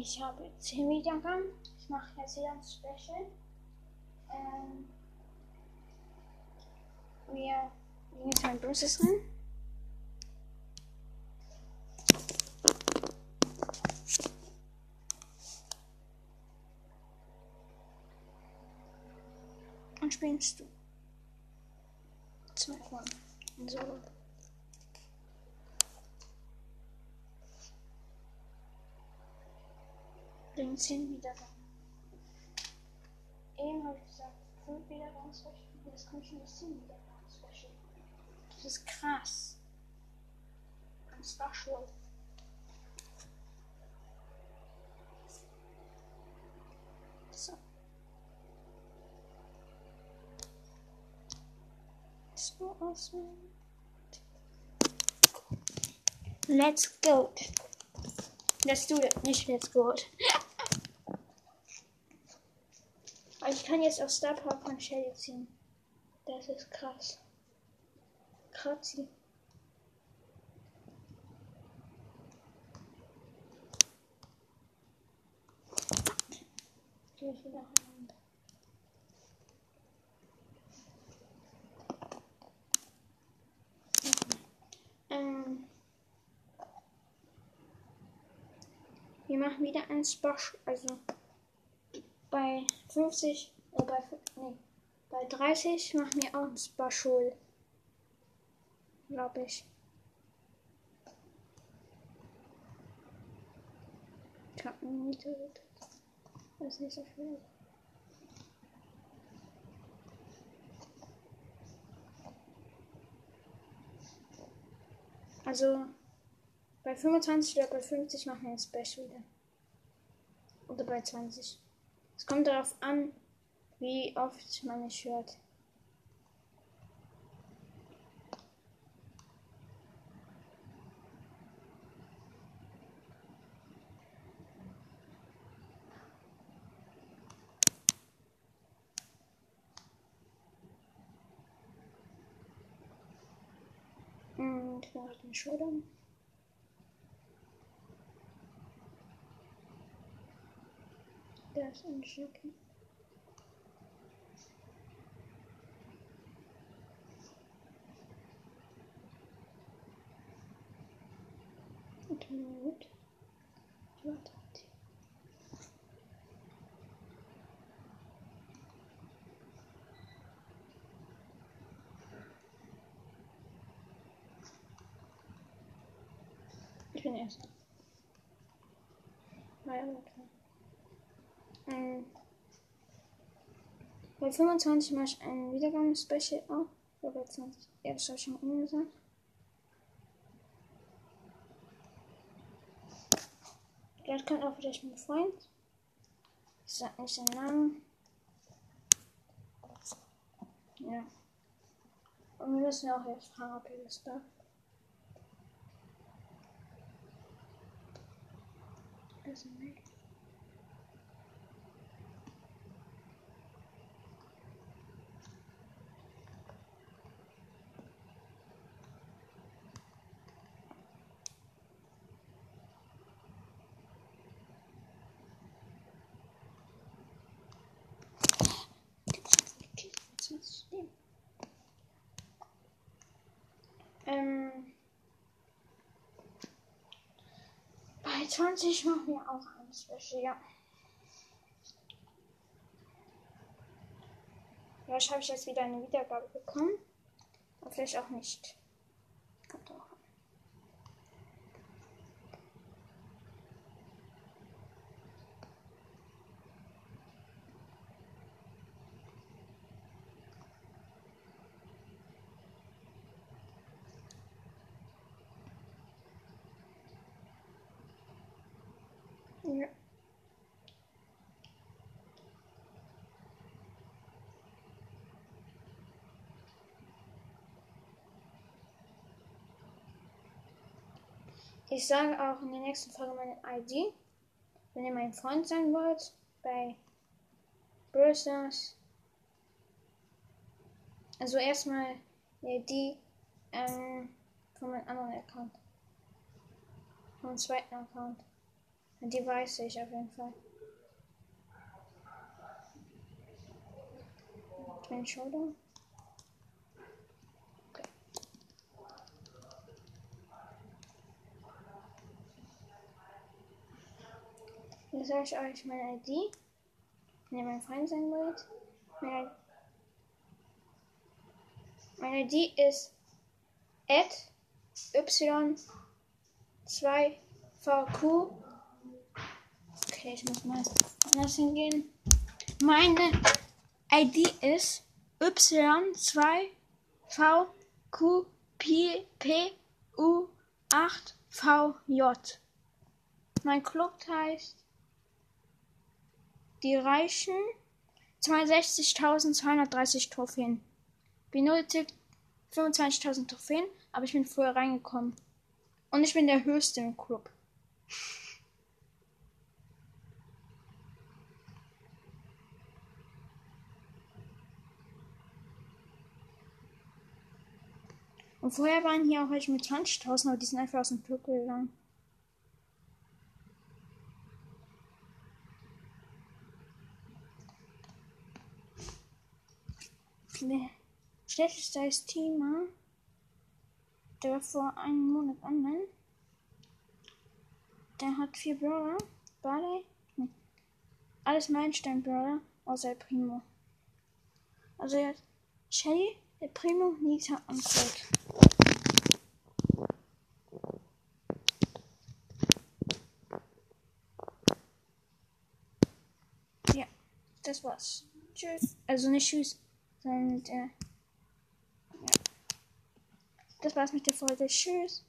Ich habe 10 Wiedergaben. Ich mache jetzt wieder ein Special. Ähm, wir gehen jetzt mein Bruces rein. Und spielst du? Zwei von. So. Den 10 Wiedergaben. Eben habe ich gesagt, 5 Wiedergaben Special. Jetzt kommt schon das 10 Wiedergaben Special. Das ist krass. Ein Special. So. So auswählen. Let's go. Let's do it. Nicht let's go. Aber ich kann jetzt auch Star Power von Shelly ziehen. Das ist krass. Kratzi. Ähm, wir machen wieder ein Special, also bei 50, äh, bei, nee, bei 30 machen wir auch ein Special. Glaube ich. Ich hab ihn getötet. Das ist nicht so schwer. Also bei 25 oder bei 50 machen wir ein Special wieder. Oder bei 20. Es kommt darauf an, wie oft man mich hört. Und ich mache den Showdown. Der ist ein Schnucki. Gut. Warte. Ich bin erst. Naja, okay. Ähm, bei 25 mache ich ein Wiedergaben-Special auch. Oder bei 20. Ja, das habe ich schon eben gesagt. Dort kommt auch vielleicht mein Freund. Ich sag nicht seinen Namen. Ja. Und wir müssen auch jetzt fragen, ob ihr das darf. Ist nicht. Ähm, bei 20 machen wir auch ein Special, ja. Vielleicht habe ich jetzt wieder eine Wiedergabe bekommen. Aber vielleicht auch nicht. Kommt auch an. Ja. Ich sage auch in der nächsten Folge meine ID. Wenn ihr mein Freund sein wollt, bei Browsers. Also erstmal die ID ähm, von meinem anderen Account. Vom zweiten Account. Die weiß ich auf jeden Fall. Okay. Jetzt sage ich euch meine ID. Wenn ihr mein Freund sein wollt. Meine, meine ID ist at y2vq. Okay, ich muss mal anders hingehen. Meine ID ist Y2VQPPU8VJ. Mein Club heißt Die Reichen 62.230 Trophäen. Benötigt 25.000 Trophäen, aber ich bin früher reingekommen. Und ich bin der Höchste im Club. Und vorher waren hier auch welche mit 20.000, aber die sind einfach aus dem Club gegangen. Der schlechteste ist Thema. Der war vor einem Monat online. Der hat vier Brawler. Barley. Nee. Alles Meilenstein-Brawler, außer El Primo. Also er hat Shelly, El Primo, Nita und Colt. Ja, das war's. Tschüss. Also nicht tschüss, sondern äh, ja. Das war's mit der Folge. Tschüss.